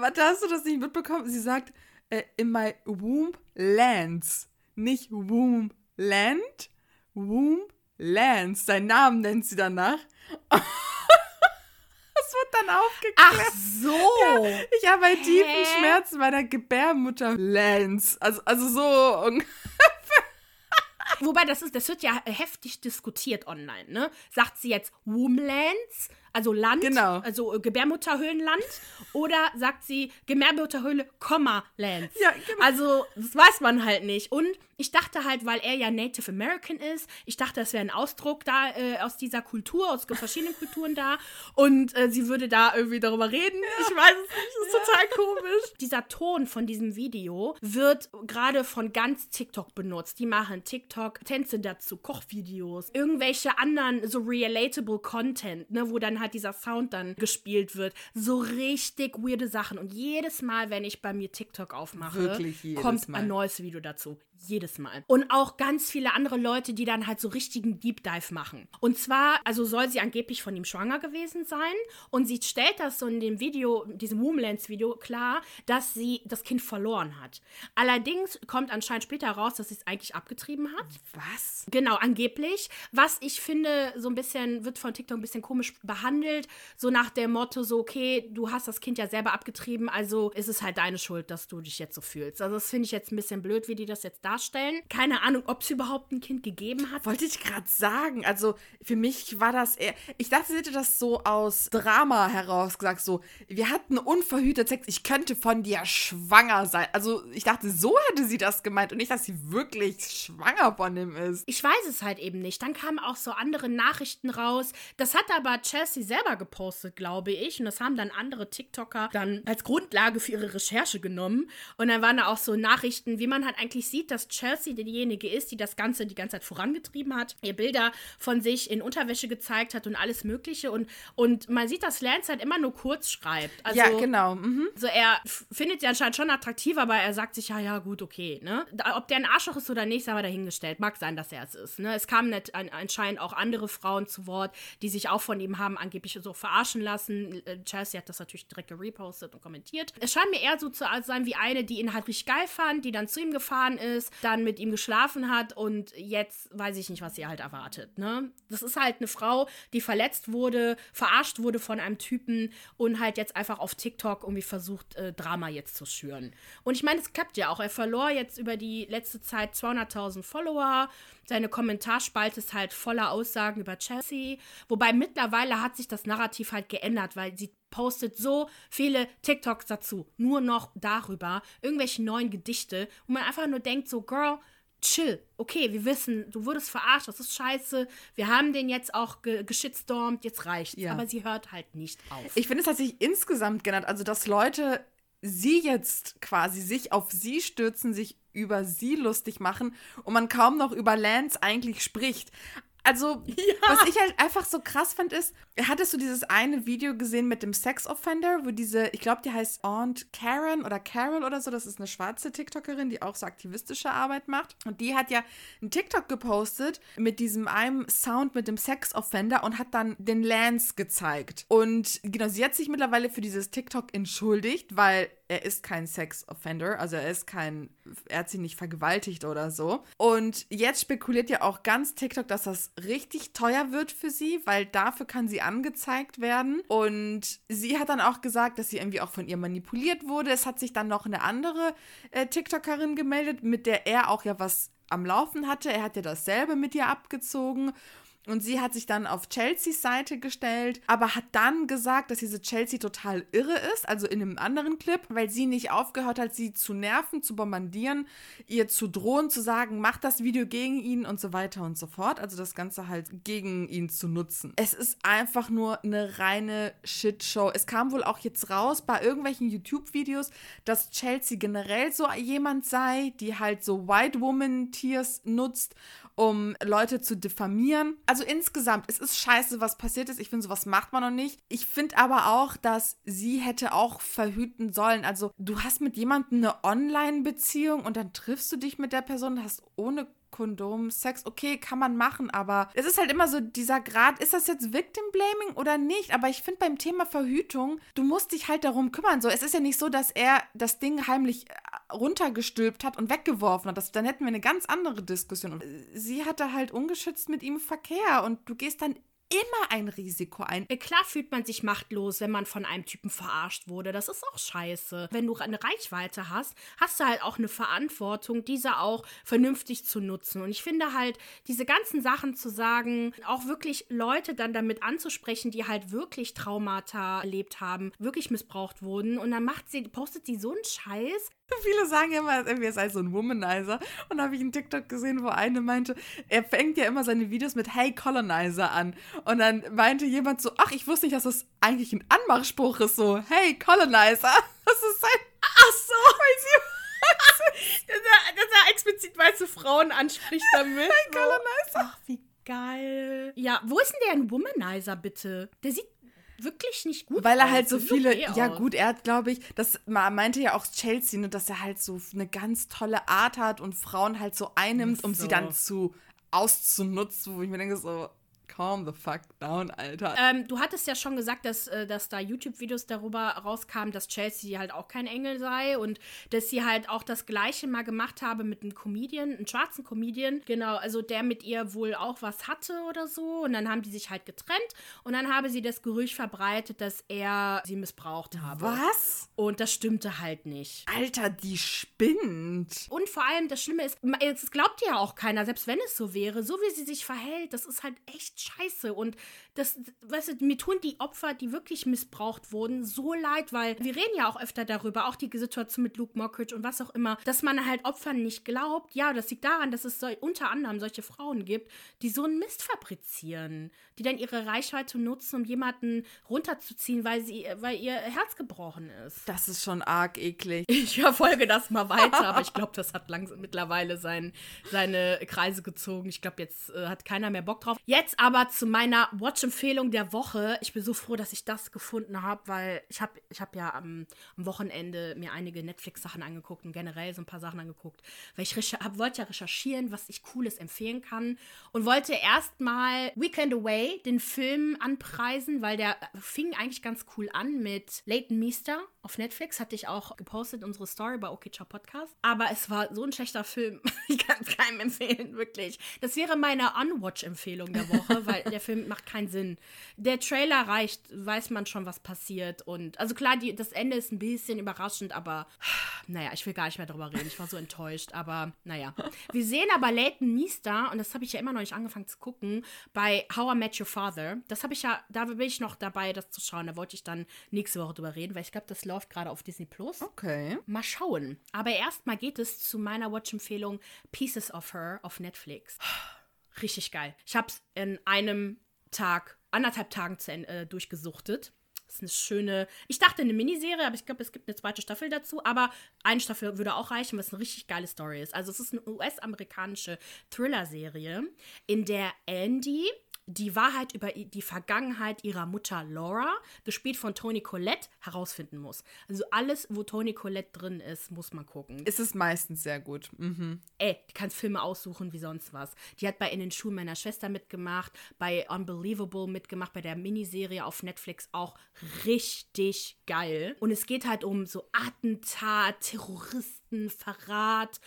warte, hast du das nicht mitbekommen? Sie sagt, äh, in my womb lands. Nicht womb land, womb lands. Seinen Namen nennt sie danach. [LAUGHS] Das wird dann aufgeklärt. Ach so. Ja, ich habe einen tiefen Schmerz bei der Gebärmutter Lands. Also, also so Wobei, das ist, das wird ja heftig diskutiert online, ne? Sagt sie jetzt Womblands? Also Land, genau. also äh, Gebärmutterhöhlenland, oder sagt sie Gebärmutterhöhle, Komma, Land. Ja, genau. Also, das weiß man halt nicht. Und ich dachte halt, weil er ja Native American ist, ich dachte, das wäre ein Ausdruck da äh, aus dieser Kultur, aus verschiedenen Kulturen da. Und äh, sie würde da irgendwie darüber reden. Ja. Ich weiß es nicht, das ist ja. total komisch. Dieser Ton von diesem Video wird gerade von ganz TikTok benutzt. Die machen TikTok-Tänze dazu, Kochvideos, irgendwelche anderen so relatable Content, ne, wo dann halt halt dieser Sound dann gespielt wird. So richtig weirde Sachen. Und jedes Mal, wenn ich bei mir TikTok aufmache, kommt Mal. ein neues Video dazu. Jedes Mal. Und auch ganz viele andere Leute, die dann halt so richtigen Deep Dive machen. Und zwar, also soll sie angeblich von ihm schwanger gewesen sein. Und sie stellt das so in dem Video, diesem Womblands-Video klar, dass sie das Kind verloren hat. Allerdings kommt anscheinend später raus, dass sie es eigentlich abgetrieben hat. Was? Genau, angeblich. Was ich finde, so ein bisschen, wird von TikTok ein bisschen komisch behandelt. So nach dem Motto, so, okay, du hast das Kind ja selber abgetrieben, also ist es halt deine Schuld, dass du dich jetzt so fühlst. Also das finde ich jetzt ein bisschen blöd, wie die das jetzt darstellen. Keine Ahnung, ob es überhaupt ein Kind gegeben hat. Wollte ich gerade sagen. Also für mich war das eher. Ich dachte, sie hätte das so aus Drama heraus gesagt. So, wir hatten unverhütet Sex. Ich könnte von dir schwanger sein. Also ich dachte, so hätte sie das gemeint und nicht, dass sie wirklich schwanger von ihm ist. Ich weiß es halt eben nicht. Dann kamen auch so andere Nachrichten raus. Das hat aber Chelsea selber gepostet, glaube ich. Und das haben dann andere TikToker dann als Grundlage für ihre Recherche genommen. Und dann waren da auch so Nachrichten, wie man halt eigentlich sieht, dass Chelsea diejenige ist, die das Ganze die ganze Zeit vorangetrieben hat, ihr Bilder von sich in Unterwäsche gezeigt hat und alles Mögliche. Und, und man sieht, dass Lance halt immer nur kurz schreibt. Also, ja, genau. Mhm. Also er findet sie anscheinend schon attraktiv, aber er sagt sich, ja, ja, gut, okay. Ne? Ob der ein Arschloch ist oder nicht, sei mal dahingestellt. Mag sein, dass er es ist. Ne? Es kamen nicht, anscheinend auch andere Frauen zu Wort, die sich auch von ihm haben angeblich so verarschen lassen. Äh, Chelsea hat das natürlich direkt gerepostet und kommentiert. Es scheint mir eher so zu sein wie eine, die ihn halt richtig geil fand, die dann zu ihm gefahren ist ist, dann mit ihm geschlafen hat und jetzt weiß ich nicht, was sie halt erwartet. Ne? Das ist halt eine Frau, die verletzt wurde, verarscht wurde von einem Typen und halt jetzt einfach auf TikTok irgendwie versucht, äh, Drama jetzt zu schüren. Und ich meine, es klappt ja auch. Er verlor jetzt über die letzte Zeit 200.000 Follower. Seine Kommentarspalte ist halt voller Aussagen über Chelsea. Wobei mittlerweile hat sich das Narrativ halt geändert, weil sie postet so viele TikToks dazu. Nur noch darüber. Irgendwelche neuen Gedichte. wo man einfach nur denkt, so, Girl, chill. Okay, wir wissen, du wurdest verarscht, das ist scheiße. Wir haben den jetzt auch ge geschitstormt, jetzt reicht's. Ja. Aber sie hört halt nicht auf. Ich finde es tatsächlich insgesamt genannt, also dass Leute sie jetzt quasi sich auf sie stürzen, sich über sie lustig machen und man kaum noch über Lance eigentlich spricht. Also, [LAUGHS] ja. was ich halt einfach so krass fand, ist, hattest du dieses eine Video gesehen mit dem Sex-Offender, wo diese, ich glaube, die heißt Aunt Karen oder Carol oder so, das ist eine schwarze TikTokerin, die auch so aktivistische Arbeit macht. Und die hat ja einen TikTok gepostet mit diesem einem Sound mit dem Sex-Offender und hat dann den Lance gezeigt. Und genau, sie hat sich mittlerweile für dieses TikTok entschuldigt, weil er ist kein Sex-Offender, also er ist kein, er hat sie nicht vergewaltigt oder so. Und jetzt spekuliert ja auch ganz TikTok, dass das richtig teuer wird für sie, weil dafür kann sie angezeigt werden. Und sie hat dann auch gesagt, dass sie irgendwie auch von ihr manipuliert wurde. Es hat sich dann noch eine andere äh, TikTokerin gemeldet, mit der er auch ja was am Laufen hatte. Er hat ja dasselbe mit ihr abgezogen. Und sie hat sich dann auf Chelseas Seite gestellt, aber hat dann gesagt, dass diese Chelsea total irre ist, also in einem anderen Clip, weil sie nicht aufgehört hat, sie zu nerven, zu bombardieren, ihr zu drohen, zu sagen, mach das Video gegen ihn und so weiter und so fort. Also das Ganze halt gegen ihn zu nutzen. Es ist einfach nur eine reine Shitshow. Es kam wohl auch jetzt raus bei irgendwelchen YouTube-Videos, dass Chelsea generell so jemand sei, die halt so White Woman Tears nutzt um Leute zu diffamieren. Also insgesamt, es ist scheiße, was passiert ist. Ich finde, sowas macht man noch nicht. Ich finde aber auch, dass sie hätte auch verhüten sollen. Also du hast mit jemandem eine Online-Beziehung und dann triffst du dich mit der Person, hast ohne Kondom, Sex, okay, kann man machen, aber es ist halt immer so dieser Grad, ist das jetzt Victim Blaming oder nicht? Aber ich finde beim Thema Verhütung, du musst dich halt darum kümmern. So, es ist ja nicht so, dass er das Ding heimlich äh, runtergestülpt hat und weggeworfen hat. Das, dann hätten wir eine ganz andere Diskussion. Und sie hatte halt ungeschützt mit ihm Verkehr und du gehst dann immer ein Risiko ein. Äh, klar fühlt man sich machtlos, wenn man von einem Typen verarscht wurde. Das ist auch scheiße. Wenn du eine Reichweite hast, hast du halt auch eine Verantwortung, diese auch vernünftig zu nutzen. Und ich finde halt, diese ganzen Sachen zu sagen, auch wirklich Leute dann damit anzusprechen, die halt wirklich Traumata erlebt haben, wirklich missbraucht wurden. Und dann macht sie, postet sie so einen Scheiß. [LAUGHS] Viele sagen ja immer, er sei so ein Womanizer. Und da habe ich einen TikTok gesehen, wo eine meinte, er fängt ja immer seine Videos mit Hey Colonizer an. Und dann meinte jemand so, ach, ich wusste nicht, dass das eigentlich ein Anmachspruch ist, so, Hey Colonizer. [LAUGHS] Das ist sein. Ach so, [LAUGHS] weil sie. dass, er, dass er explizit weiße Frauen anspricht [LAUGHS] damit. Hey Colonizer. Ach, wie geil. Ja, wo ist denn der ein Womanizer, bitte? Der sieht wirklich nicht gut Weil er aus. halt so viele, okay ja aus. gut, er hat, glaube ich, das meinte ja auch Chelsea, ne, dass er halt so eine ganz tolle Art hat und Frauen halt so einnimmt, um So. sie dann zu auszunutzen, wo ich mir denke so, calm the fuck down, Alter. Ähm, du hattest ja schon gesagt, dass, äh, dass da YouTube-Videos darüber rauskamen, dass Chelsea halt auch kein Engel sei und dass sie halt auch das Gleiche mal gemacht habe mit einem Comedian, einem schwarzen Comedian. Genau, also der mit ihr wohl auch was hatte oder so. Und dann haben die sich halt getrennt und dann habe sie das Gerücht verbreitet, dass er sie missbraucht habe. Was? Und das stimmte halt nicht. Alter, die spinnt. Und vor allem, das Schlimme ist, es glaubt ja auch keiner, selbst wenn es so wäre, so wie sie sich verhält, das ist halt echt scheiße. Und das, weißt du, mir tun die Opfer, die wirklich missbraucht wurden, so leid, weil wir reden ja auch öfter darüber, auch die Situation mit Luke Mockridge und was auch immer, dass man halt Opfern nicht glaubt. Ja, das liegt daran, dass es so, unter anderem solche Frauen gibt, die so einen Mist fabrizieren, die dann ihre Reichweite nutzen, um jemanden runterzuziehen, weil, sie, weil ihr Herz gebrochen ist. Das ist schon arg eklig. [LAUGHS] Ich verfolge das mal weiter, aber ich [LAUGHS] glaube, das hat langsam mittlerweile sein, seine Kreise gezogen. Ich glaube, jetzt äh, hat keiner mehr Bock drauf. Jetzt aber zu meiner Watch-Empfehlung der Woche. Ich bin so froh, dass ich das gefunden habe, weil ich habe ich hab ja am, am Wochenende mir einige Netflix-Sachen angeguckt und generell so ein paar Sachen angeguckt, weil ich hab, wollte ja recherchieren, was ich Cooles empfehlen kann und wollte erstmal Weekend Away, den Film, anpreisen, weil der fing eigentlich ganz cool an mit Leighton Meester auf Netflix. Hatte ich auch gepostet, unsere Story bei OK Ciao Podcast. Aber es war so ein schlechter Film. [LAUGHS] Ich kann es keinem empfehlen, wirklich. Das wäre meine Unwatch-Empfehlung der Woche, weil der Film [LAUGHS] macht keinen Sinn. Der Trailer reicht, weiß man schon, was passiert. Und also klar, die, das Ende ist ein bisschen überraschend, aber [SIGHS] naja, ich will gar nicht mehr darüber reden. Ich war so enttäuscht, aber naja. Wir sehen aber Leighton Meester, und das habe ich ja immer noch nicht angefangen zu gucken, bei How I Met Your Father. Das habe ich ja, da bin ich noch dabei, das zu schauen. Da wollte ich dann nächste Woche drüber reden, weil ich glaube, das läuft gerade auf Disney Plus. Okay. Mal schauen. Aber erstmal geht es zu meiner Watch-Empfehlung Pieces of Her auf Netflix. [SIGHS] Richtig geil. Ich habe es in einem Tag, anderthalb Tagen zu, äh, durchgesuchtet. Das ist eine schöne, ich dachte eine Miniserie, aber ich glaube, es gibt eine zweite Staffel dazu. Aber eine Staffel würde auch reichen, weil es eine richtig geile Story ist. Also es ist eine US-amerikanische Thriller-Serie, in der Andy die Wahrheit über die Vergangenheit ihrer Mutter Laura, gespielt von Toni Collette, herausfinden muss. Also alles, wo Toni Collette drin ist, muss man gucken. Ist es meistens sehr gut. Mhm. Ey, die kann Filme aussuchen wie sonst was. Die hat bei In den Schuhen meiner Schwester mitgemacht, bei Unbelievable mitgemacht, bei der Miniserie auf Netflix auch richtig geil. Und es geht halt um so Attentat, Terroristen, Verrat.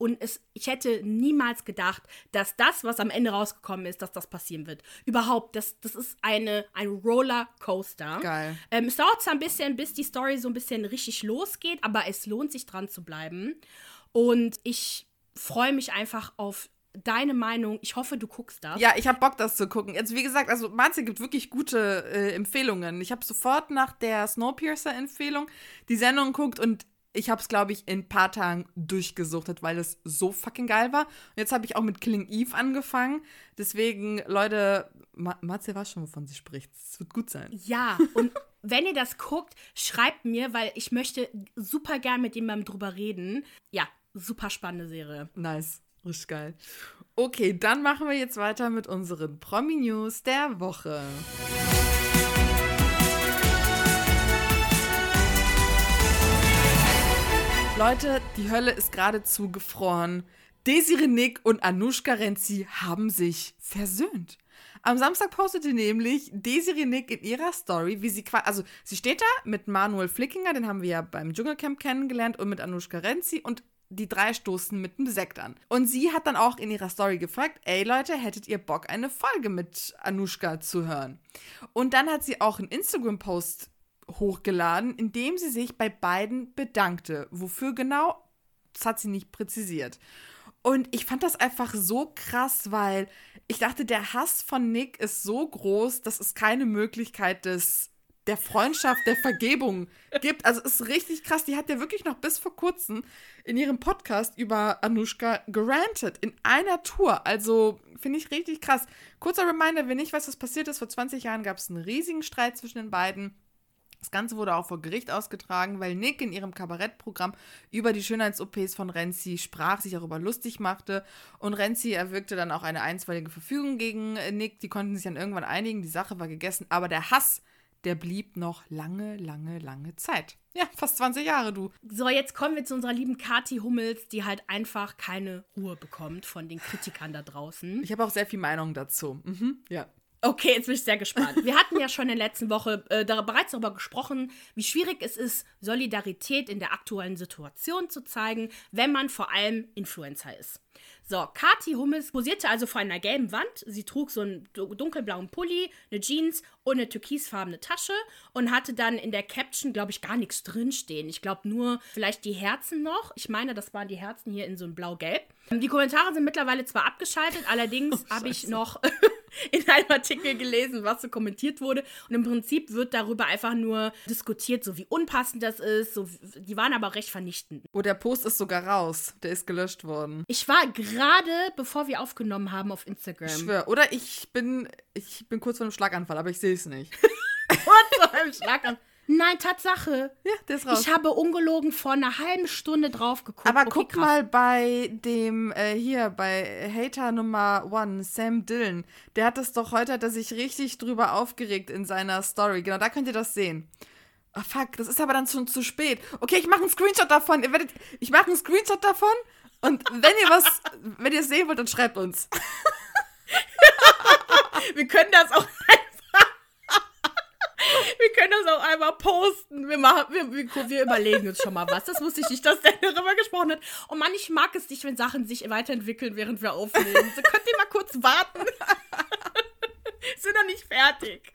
Und es, ich hätte niemals gedacht, dass das, was am Ende rausgekommen ist, dass das passieren wird. Überhaupt, das, das ist eine, ein Rollercoaster. Geil. Ähm, es dauert zwar ein bisschen, bis die Story so ein bisschen richtig losgeht, aber es lohnt sich dran zu bleiben. Und ich freue mich einfach auf deine Meinung. Ich hoffe, du guckst das. Ja, ich habe Bock, das zu gucken. Jetzt, wie gesagt, also Marzi gibt wirklich gute äh, Empfehlungen. Ich habe sofort nach der Snowpiercer-Empfehlung die Sendung geguckt und ich habe es, glaube ich, in ein paar Tagen durchgesuchtet, weil es so fucking geil war. Und jetzt habe ich auch mit Killing Eve angefangen. Deswegen, Leute, Ma Marzi weiß schon, wovon sie spricht. Es wird gut sein. Ja, und wenn ihr das guckt, schreibt mir, weil ich möchte super gern mit jemandem drüber reden. Ja, super spannende Serie. Nice. Richtig geil. Okay, dann machen wir jetzt weiter mit unseren Promi-News der Woche. Leute, die Hölle ist geradezu gefroren. Desiree Nick und Anushka Renzi haben sich versöhnt. Am Samstag postete nämlich Desiree Nick in ihrer Story, wie sie quasi, also sie steht da mit Manuel Flickinger, den haben wir ja beim Dschungelcamp kennengelernt, und mit Anushka Renzi und die drei stoßen mit einem Sekt an. Und sie hat dann auch in ihrer Story gefragt, ey Leute, hättet ihr Bock, eine Folge mit Anushka zu hören? Und dann hat sie auch einen Instagram-Post hochgeladen, in dem sie sich bei beiden bedankte. Wofür genau, das hat sie nicht präzisiert. Und ich fand das einfach so krass, weil ich dachte, der Hass von Nick ist so groß, dass es keine Möglichkeit des der Freundschaft, der Vergebung [LAUGHS] gibt. Also es ist richtig krass. Die hat ja wirklich noch bis vor kurzem in ihrem Podcast über Anushka gerantet. In einer Tour. Also finde ich richtig krass. Kurzer Reminder, wenn nicht weiß, was passiert ist. Vor 20 Jahren gab es einen riesigen Streit zwischen den beiden. Das Ganze wurde auch vor Gericht ausgetragen, weil Nick in ihrem Kabarettprogramm über die Schönheits-OPs von Renzi sprach, sich darüber lustig machte. Und Renzi erwirkte dann auch eine einstweilige Verfügung gegen Nick. Die konnten sich dann irgendwann einigen. Die Sache war gegessen. Aber der Hass, der blieb noch lange, lange, lange Zeit. Ja, fast 20 Jahre, du. So, jetzt kommen wir zu unserer lieben Kati Hummels, die halt einfach keine Ruhe bekommt von den Kritikern da draußen. Ich habe auch sehr viel Meinung dazu. Mhm, ja. Okay, jetzt bin ich sehr gespannt. Wir hatten ja schon in der letzten Woche äh, da, bereits darüber gesprochen, wie schwierig es ist, Solidarität in der aktuellen Situation zu zeigen, wenn man vor allem Influencer ist. So, Kati Hummels posierte also vor einer gelben Wand. Sie trug so einen dunkelblauen Pulli, eine Jeans und eine türkisfarbene Tasche und hatte dann in der Caption, glaube ich, gar nichts drinstehen. Ich glaube nur vielleicht die Herzen noch. Ich meine, das waren die Herzen hier in so ein blau-gelb. Die Kommentare sind mittlerweile zwar abgeschaltet, allerdings oh, habe ich noch [LAUGHS] [LAUGHS] in einem Artikel gelesen, was so kommentiert wurde. Und im Prinzip wird darüber einfach nur diskutiert, so wie unpassend das ist. So, die waren aber recht vernichtend. Oh, der Post ist sogar raus. Der ist gelöscht worden. Ich war gerade, bevor wir aufgenommen haben auf Instagram. Ich schwör. Oder ich bin, ich bin kurz vor einem Schlaganfall, aber ich sehe es nicht. [LAUGHS] kurz vor einem Schlaganfall. Nein, Tatsache. Ja, der ist raus. Ich habe ungelogen vor einer halben Stunde drauf geguckt. Aber okay, guck krass. mal bei dem, äh, hier, bei Hater Nummer One, Sam Dillon. Der hat das doch heute, hat er sich richtig drüber aufgeregt in seiner Story. Genau, da könnt ihr das sehen. Oh, fuck, das ist aber dann schon zu spät. Okay, ich mache einen Screenshot davon. Ihr werdet, ich mache einen Screenshot davon. Und wenn ihr was, [LAUGHS] wenn ihr es sehen wollt, dann schreibt uns. [LAUGHS] Wir können das auch wir können das auch einmal posten. Wir, machen, wir, wir, wir, überlegen uns schon mal was. Das wusste ich nicht, dass der darüber gesprochen hat. Und Mann, ich mag es nicht, wenn Sachen sich weiterentwickeln, während wir aufnehmen. So, könnt ihr mal kurz warten? [LAUGHS] sind noch nicht fertig.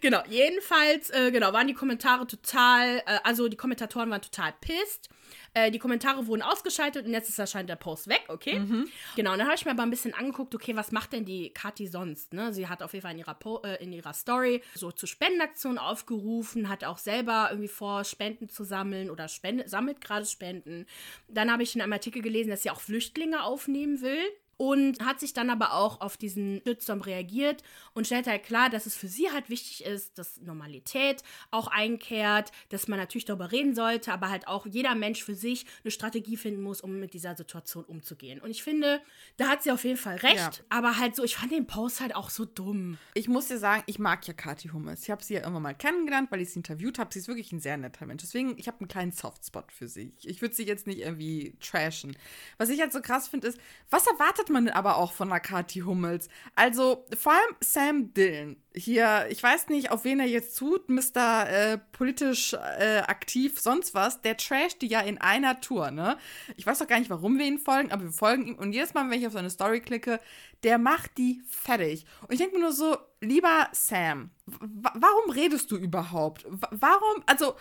Genau, jedenfalls, äh, genau, waren die Kommentare total, äh, also die Kommentatoren waren total pisst. Äh, die Kommentare wurden ausgeschaltet und jetzt ist anscheinend der Post weg, okay? Mhm. Genau, und dann habe ich mir aber ein bisschen angeguckt, okay, was macht denn die Kathi sonst? Ne? Sie hat auf jeden Fall in ihrer, po äh, in ihrer Story so zu Spendenaktionen aufgerufen, hat auch selber irgendwie vor, Spenden zu sammeln oder spende, sammelt gerade Spenden. Dann habe ich in einem Artikel gelesen, dass sie auch Flüchtlinge aufnehmen will. Und hat sich dann aber auch auf diesen Shitstorm reagiert und stellt halt klar, dass es für sie halt wichtig ist, dass Normalität auch einkehrt, dass man natürlich darüber reden sollte, aber halt auch jeder Mensch für sich eine Strategie finden muss, um mit dieser Situation umzugehen. Und ich finde, da hat sie auf jeden Fall recht, ja. aber halt so, ich fand den Post halt auch so dumm. Ich muss dir sagen, ich mag ja Kathi Hummels. Ich habe sie ja irgendwann mal kennengelernt, weil ich sie interviewt habe. Sie ist wirklich ein sehr netter Mensch. Deswegen, ich habe einen kleinen Softspot für sie. Ich würde sie jetzt nicht irgendwie trashen. Was ich halt so krass finde, ist, was erwartet man aber auch von einer Kathi Hummels? Also, vor allem Sam Dillon. Hier, ich weiß nicht, auf wen er jetzt tut, Mr. Äh, politisch äh, aktiv, sonst was. Der trasht die ja in einer Tour, ne? Ich weiß doch gar nicht, warum wir ihn folgen, aber wir folgen ihm. Und jedes Mal, wenn ich auf seine Story klicke, der macht die fertig. Und ich denke mir nur so, lieber Sam, warum redest du überhaupt? W warum, also,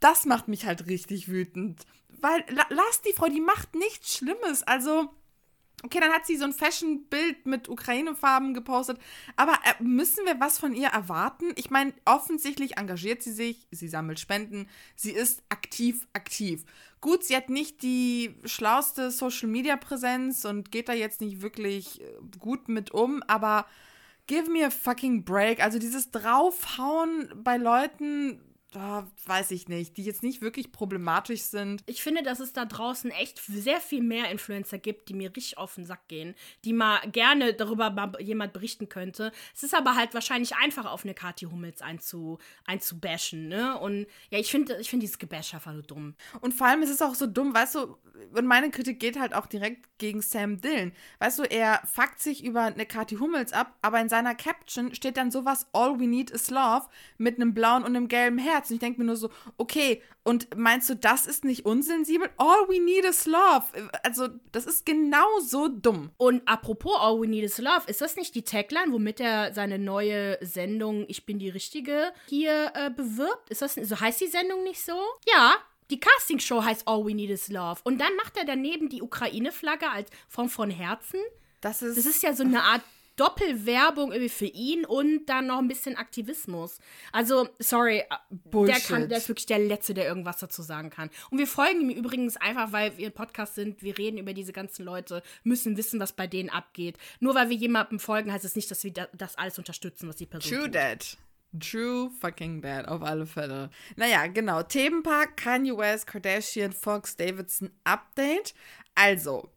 das macht mich halt richtig wütend. Weil, la lass die Frau, die macht nichts Schlimmes. Also, okay, dann hat sie so ein Fashion-Bild mit Ukraine-Farben gepostet. Aber äh, müssen wir was von ihr erwarten? Ich meine, offensichtlich engagiert sie sich, sie sammelt Spenden, sie ist aktiv, aktiv. Gut, sie hat nicht die schlauste Social-Media-Präsenz und geht da jetzt nicht wirklich äh, gut mit um, aber give me a fucking break. Also dieses Draufhauen bei Leuten, oh, weiß ich nicht, die jetzt nicht wirklich problematisch sind. Ich finde, dass es da draußen echt sehr viel mehr Influencer gibt, die mir richtig auf den Sack gehen, die mal gerne darüber mal jemand berichten könnte. Es ist aber halt wahrscheinlich einfach auf eine Kathi Hummels einzu, einzubashen, ne? Und ja, ich finde ich find dieses Gebash einfach nur dumm. Und vor allem ist es auch so dumm, weißt du, und meine Kritik geht halt auch direkt gegen Sam Dillon. Weißt du, er fuckt sich über eine Kathi Hummels ab, aber in seiner Caption steht dann sowas All we need is love mit einem blauen und einem gelben Herz. Herz. Und ich denke mir nur so, okay, und meinst du, das ist nicht unsensibel? All we need is love. Also, das ist genauso dumm. Und apropos All we need is love, ist das nicht die Tagline, womit er seine neue Sendung Ich bin die Richtige hier äh, bewirbt? Ist das, so heißt die Sendung nicht so? Ja, die Castingshow heißt All We Need Is Love. Und dann macht er daneben die Ukraine-Flagge als Form von Herzen. Das ist, das ist ja so eine Art Doppelwerbung irgendwie für ihn und dann noch ein bisschen Aktivismus. Also, sorry, Bullshit. der, kann, der ist wirklich der Letzte, der irgendwas dazu sagen kann. Und wir folgen ihm übrigens einfach, weil wir ein Podcast sind, wir reden über diese ganzen Leute, müssen wissen, was bei denen abgeht. Nur weil wir jemandem folgen, heißt es nicht, dass wir das alles unterstützen, was die Person True tut. that. True fucking bad, auf alle Fälle. Naja, genau. Themenpark, Kanye West, Kardashian, Fox, Davidson, Update. Also,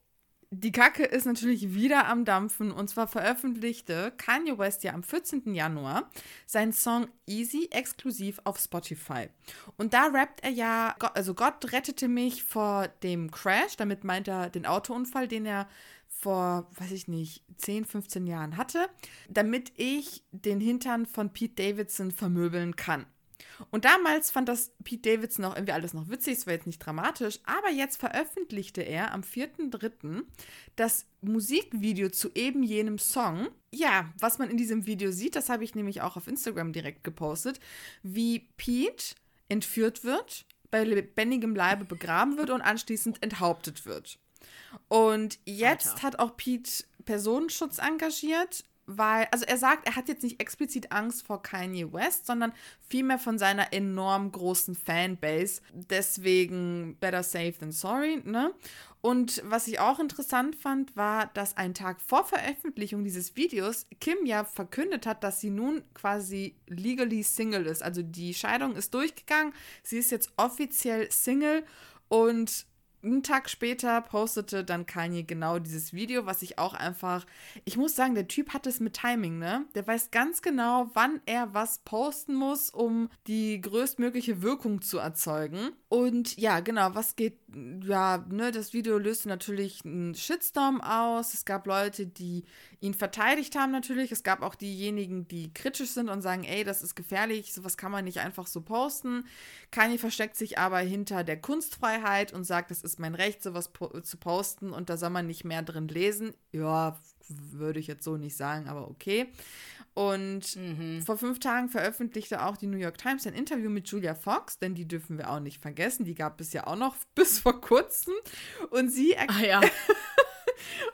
die Kacke ist natürlich wieder am Dampfen und zwar veröffentlichte Kanye West ja am 14. Januar seinen Song Easy exklusiv auf Spotify. Und da rappt er ja, also Gott rettete mich vor dem Crash, damit meint er den Autounfall, den er vor, weiß ich nicht, 10, 15 Jahren hatte, damit ich den Hintern von Pete Davidson vermöbeln kann. Und damals fand das Pete Davidson auch irgendwie alles noch witzig, es war jetzt nicht dramatisch, aber jetzt veröffentlichte er am 4.3. das Musikvideo zu eben jenem Song. Ja, was man in diesem Video sieht, das habe ich nämlich auch auf Instagram direkt gepostet, wie Pete entführt wird, bei lebendigem Leibe begraben wird und anschließend enthauptet wird. Und jetzt Alter. hat auch Pete Personenschutz engagiert weil, also er sagt, er hat jetzt nicht explizit Angst vor Kanye West, sondern vielmehr von seiner enorm großen Fanbase. Deswegen better safe than sorry, ne? Und was ich auch interessant fand, war, dass ein Tag vor Veröffentlichung dieses Videos Kim ja verkündet hat, dass sie nun quasi legally Single ist. Also die Scheidung ist durchgegangen, sie ist jetzt offiziell Single und einen Tag später postete dann Kanye genau dieses Video, was ich auch einfach, ich muss sagen, der Typ hat es mit Timing, ne? Der weiß ganz genau, wann er was posten muss, um die größtmögliche Wirkung zu erzeugen. Und ja, genau, was geht, ja, ne, das Video löste natürlich einen Shitstorm aus. Es gab Leute, die ihn verteidigt haben natürlich. Es gab auch diejenigen, die kritisch sind und sagen, ey, das ist gefährlich, sowas kann man nicht einfach so posten. Kanye versteckt sich aber hinter der Kunstfreiheit und sagt, es ist mein Recht, sowas po zu posten und da soll man nicht mehr drin lesen. Ja, würde ich jetzt so nicht sagen, aber okay. Und mhm. vor fünf Tagen veröffentlichte auch die New York Times ein Interview mit Julia Fox, denn die dürfen wir auch nicht vergessen. Die gab es ja auch noch [LAUGHS] bis vor kurzem. Und sie, ah, ja. [LAUGHS]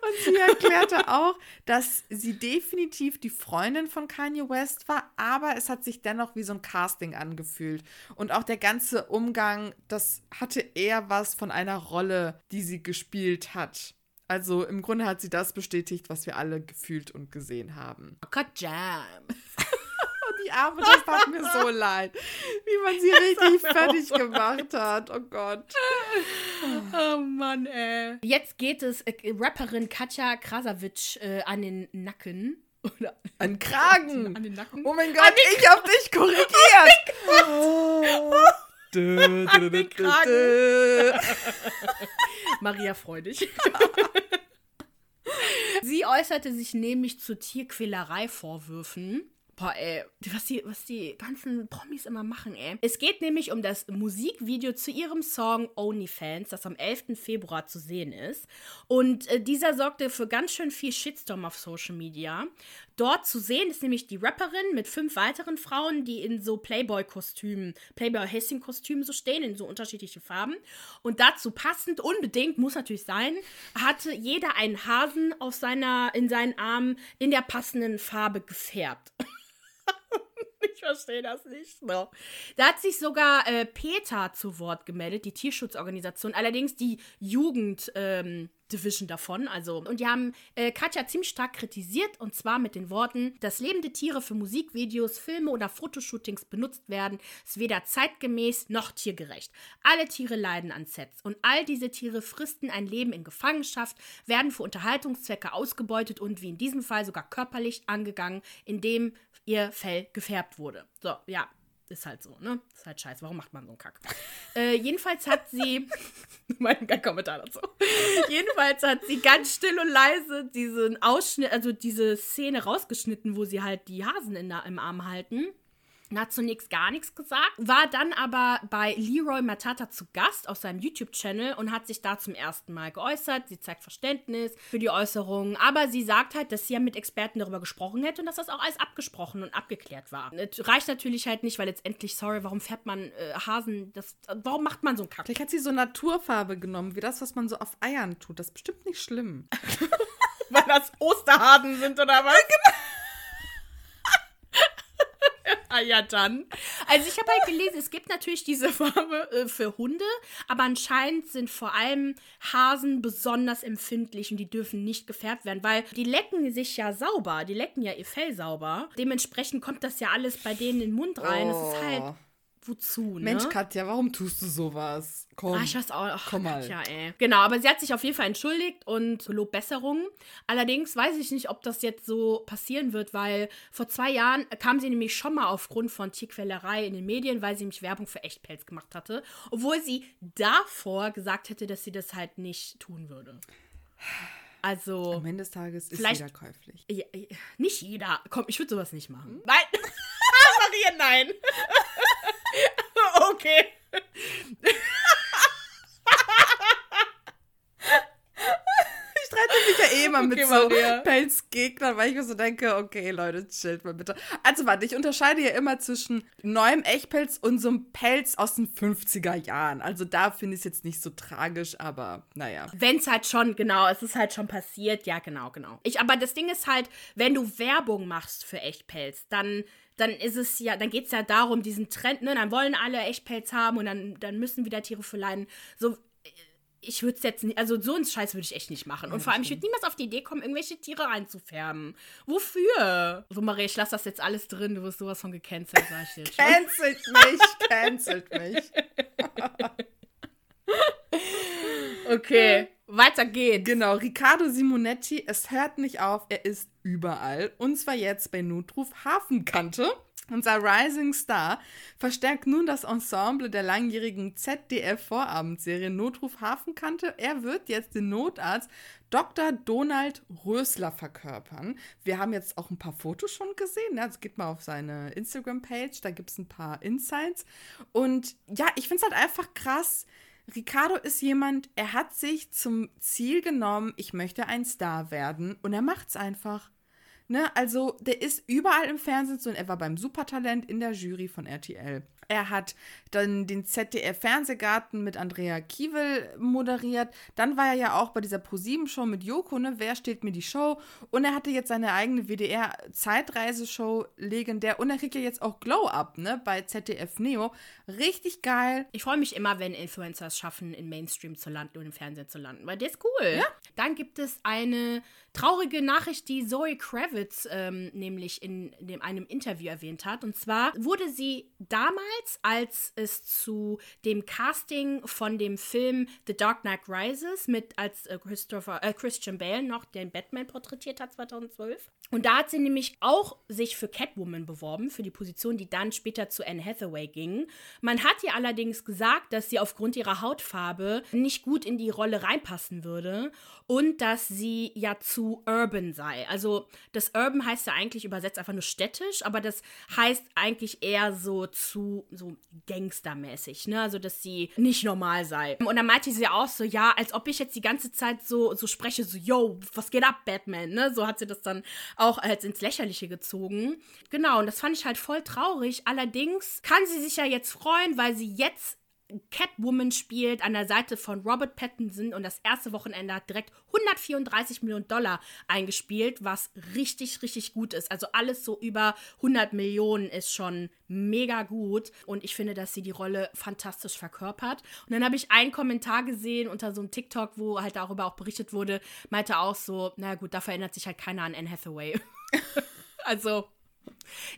Und sie erklärte auch, dass sie definitiv die Freundin von Kanye West war, aber es hat sich dennoch wie so ein Casting angefühlt. Und auch der ganze Umgang, das hatte eher was von einer Rolle, die sie gespielt hat. Also im Grunde hat sie das bestätigt, was wir alle gefühlt und gesehen haben. Oh Gott, Jam. [LAUGHS] Die Arme, das tat mir so [LAUGHS] leid, wie man sie richtig [LAUGHS] fertig gemacht hat. Oh Gott. Oh Mann, ey. Jetzt geht es äh, Rapperin Katja Krasavitsch äh, an den Nacken. Oder Ein Kragen. an den Nacken. Oh mein Gott, ich hab dich korrigiert. Oh. Dö, dö, dö, dö. Maria Freudig. [LAUGHS] Sie äußerte sich nämlich zu Tierquälerei-Vorwürfen. Boah, ey, was die, was die ganzen Promis immer machen, ey. Es geht nämlich um das Musikvideo zu ihrem Song OnlyFans, das am 11. Februar zu sehen ist. Und äh, dieser sorgte für ganz schön viel Shitstorm auf Social Media. Dort zu sehen ist nämlich die Rapperin mit fünf weiteren Frauen, die in so Playboy-Kostümen, Playboy-Hessing-Kostümen so stehen, in so unterschiedliche Farben. Und dazu passend, unbedingt, muss natürlich sein, hatte jeder einen Hasen auf seiner, in seinen Armen in der passenden Farbe gefärbt. [LAUGHS] [LAUGHS] Ich verstehe das nicht. No. Da hat sich sogar äh, PETA zu Wort gemeldet, die Tierschutzorganisation, allerdings die Jugend. Ähm, Division davon, also. Und die haben äh, Katja ziemlich stark kritisiert und zwar mit den Worten, dass lebende Tiere für Musikvideos, Filme oder Fotoshootings benutzt werden, ist weder zeitgemäß noch tiergerecht. Alle Tiere leiden an Sets und all diese Tiere fristen ein Leben in Gefangenschaft, werden für Unterhaltungszwecke ausgebeutet und wie in diesem Fall sogar körperlich angegangen, indem ihr Fell gefärbt wurde. So, ja, ist halt so, ne? Ist halt scheiße. Warum macht man so einen Kack? äh, jedenfalls hat sie. [LAUGHS] mein Kommentar dazu. jedenfalls hat sie ganz still und leise diesen Ausschnitt, also diese Szene rausgeschnitten, wo sie halt die Hasen in der, im Arm halten. Und Hat zunächst gar nichts gesagt, war dann aber bei Leroy Matata zu Gast auf seinem YouTube-Channel und hat sich da zum ersten Mal geäußert. Sie zeigt Verständnis für die Äußerungen, aber sie sagt halt, dass sie ja mit Experten darüber gesprochen hätte und dass das auch alles abgesprochen und abgeklärt war. Es reicht natürlich halt nicht, weil letztendlich, sorry, warum fährt man äh, Hasen, das, warum macht man so einen Kack? Vielleicht hat sie so Naturfarbe genommen, wie das, was man so auf Eiern tut. Das ist bestimmt nicht schlimm. [LAUGHS] Weil das Osterhasen sind oder was? Genau. [LAUGHS] Ah ja, dann. Also ich habe halt gelesen, es gibt natürlich diese Farbe äh, für Hunde, aber anscheinend sind vor allem Hasen besonders empfindlich und die dürfen nicht gefärbt werden, weil die lecken sich ja sauber, die lecken ja ihr Fell sauber. Dementsprechend kommt das ja alles bei denen in den Mund rein. Das ist halt wozu, ne? Mensch, Katja, warum tust du sowas? Komm. Ah, ich weiß auch. Ach, Komm mal. Katja, ey. Genau, aber sie hat sich auf jeden Fall entschuldigt und gelobt Besserung. Allerdings weiß ich nicht, ob das jetzt so passieren wird, weil vor zwei Jahren kam sie nämlich schon mal aufgrund von Tierquälerei in den Medien, weil sie nämlich Werbung für Echtpelz gemacht hatte. Obwohl sie davor gesagt hätte, dass sie das halt nicht tun würde. Also. Am Ende des Tages ist jeder käuflich. Ja, nicht jeder. Komm, ich würde sowas nicht machen. Nein. [LAUGHS] Maria, nein. Okay. Ich streite mich ja eh immer mit Okay, so Maria. Pelzgegnern, weil ich mir so denke, okay, Leute, chillt mal bitte. Also warte, ich unterscheide ja immer zwischen neuem Echtpelz und so einem Pelz aus den 50er Jahren. Also da finde ich es jetzt nicht so tragisch, aber naja. Wenn es halt schon, genau, es ist halt schon passiert, ja, genau, genau. Ich, aber das Ding ist halt, wenn du Werbung machst für Echtpelz, dann, dann ist es ja, dann geht es ja darum, diesen Trend, ne, dann wollen alle Echtpelz haben und dann, dann müssen wieder Tiere für leiden. So, äh, ich würde es jetzt nicht, also so einen Scheiß würde ich echt nicht machen. Und vor allem, ich würde niemals auf die Idee kommen, irgendwelche Tiere einzufärben. Wofür? So, Maria, ich lasse das jetzt alles drin, du wirst sowas von gecancelt, sag ich dir [LAUGHS] jetzt. Cancelt mich, cancelt mich. [LAUGHS] [LAUGHS] Okay, weiter geht's. Genau, Riccardo Simonetti, es hört nicht auf, er ist überall. Und zwar jetzt bei Notruf Hafenkante. Unser Rising Star verstärkt nun das Ensemble der langjährigen ZDF-Vorabendserie Notruf Hafenkante. Er wird jetzt den Notarzt Dr. Donald Rösler verkörpern. Wir haben jetzt auch ein paar Fotos schon gesehen. Ne? Also geht mal auf seine Instagram-Page, da gibt es ein paar Insights. Und ja, ich finde es halt einfach krass. Ricardo ist jemand, er hat sich zum Ziel genommen, ich möchte ein Star werden und er macht's einfach. Ne? Also, der ist überall im Fernsehen so und er war beim Supertalent in der Jury von RTL. Er hat dann den ZDF-Fernsehgarten mit Andrea Kiewel moderiert. Dann war er ja auch bei dieser ProSieben-Show mit Joko, ne? Wer steht mir die Show? Und er hatte jetzt seine eigene WDR-Zeitreiseshow legendär. Und er kriegt ja jetzt auch Glow Up, ne? Bei ZDF Neo. Richtig geil. Ich freue mich immer, wenn Influencers schaffen, in Mainstream zu landen und im Fernsehen zu landen, weil der ist cool. Ja. Dann gibt es eine traurige Nachricht, die Zoe Kravitz ähm, nämlich in, in einem Interview erwähnt hat. Und zwar wurde sie damals, als es zu dem Casting von dem Film The Dark Knight Rises mit als äh, Christopher, äh, Christian Bale noch den Batman porträtiert hat 2012. Und da hat sie nämlich auch sich für Catwoman beworben, für die Position, die dann später zu Anne Hathaway ging. Man hat ihr allerdings gesagt, dass sie aufgrund ihrer Hautfarbe nicht gut in die Rolle reinpassen würde und dass sie ja zu urban sei. Also das urban heißt ja eigentlich übersetzt einfach nur städtisch, aber das heißt eigentlich eher so zu so gangstermäßig, ne? Also dass sie nicht normal sei. Und dann meinte sie auch so, ja, als ob ich jetzt die ganze Zeit so so spreche, so yo, was geht ab, Batman, ne? So hat sie das dann auch als ins Lächerliche gezogen. Genau, und das fand ich halt voll traurig. Allerdings kann sie sich ja jetzt freuen, weil sie jetzt Catwoman spielt an der Seite von Robert Pattinson und das erste Wochenende hat direkt 134 Millionen Dollar eingespielt, was richtig, richtig gut ist. Also alles so über 100 Millionen ist schon mega gut und ich finde, dass sie die Rolle fantastisch verkörpert. Und dann habe ich einen Kommentar gesehen unter so einem TikTok, wo halt darüber auch berichtet wurde, meinte auch so, na gut, da verändert sich halt keiner an Anne Hathaway. [LAUGHS] also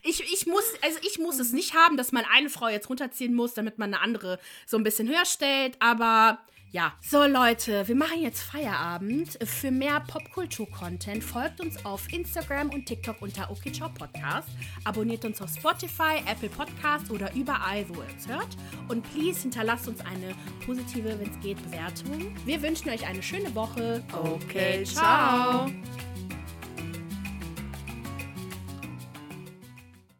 ich, ich muss, also ich muss es nicht haben, dass man eine Frau jetzt runterziehen muss, damit man eine andere so ein bisschen höher stellt, aber ja. So Leute, wir machen jetzt Feierabend. Für mehr Popkultur-Content folgt uns auf Instagram und TikTok unter OKCiao Podcast. Abonniert uns auf Spotify, Apple Podcast oder überall, wo ihr uns hört. Und please hinterlasst uns eine positive, wenn es geht, Bewertung. Wir wünschen euch eine schöne Woche. Okay, ciao.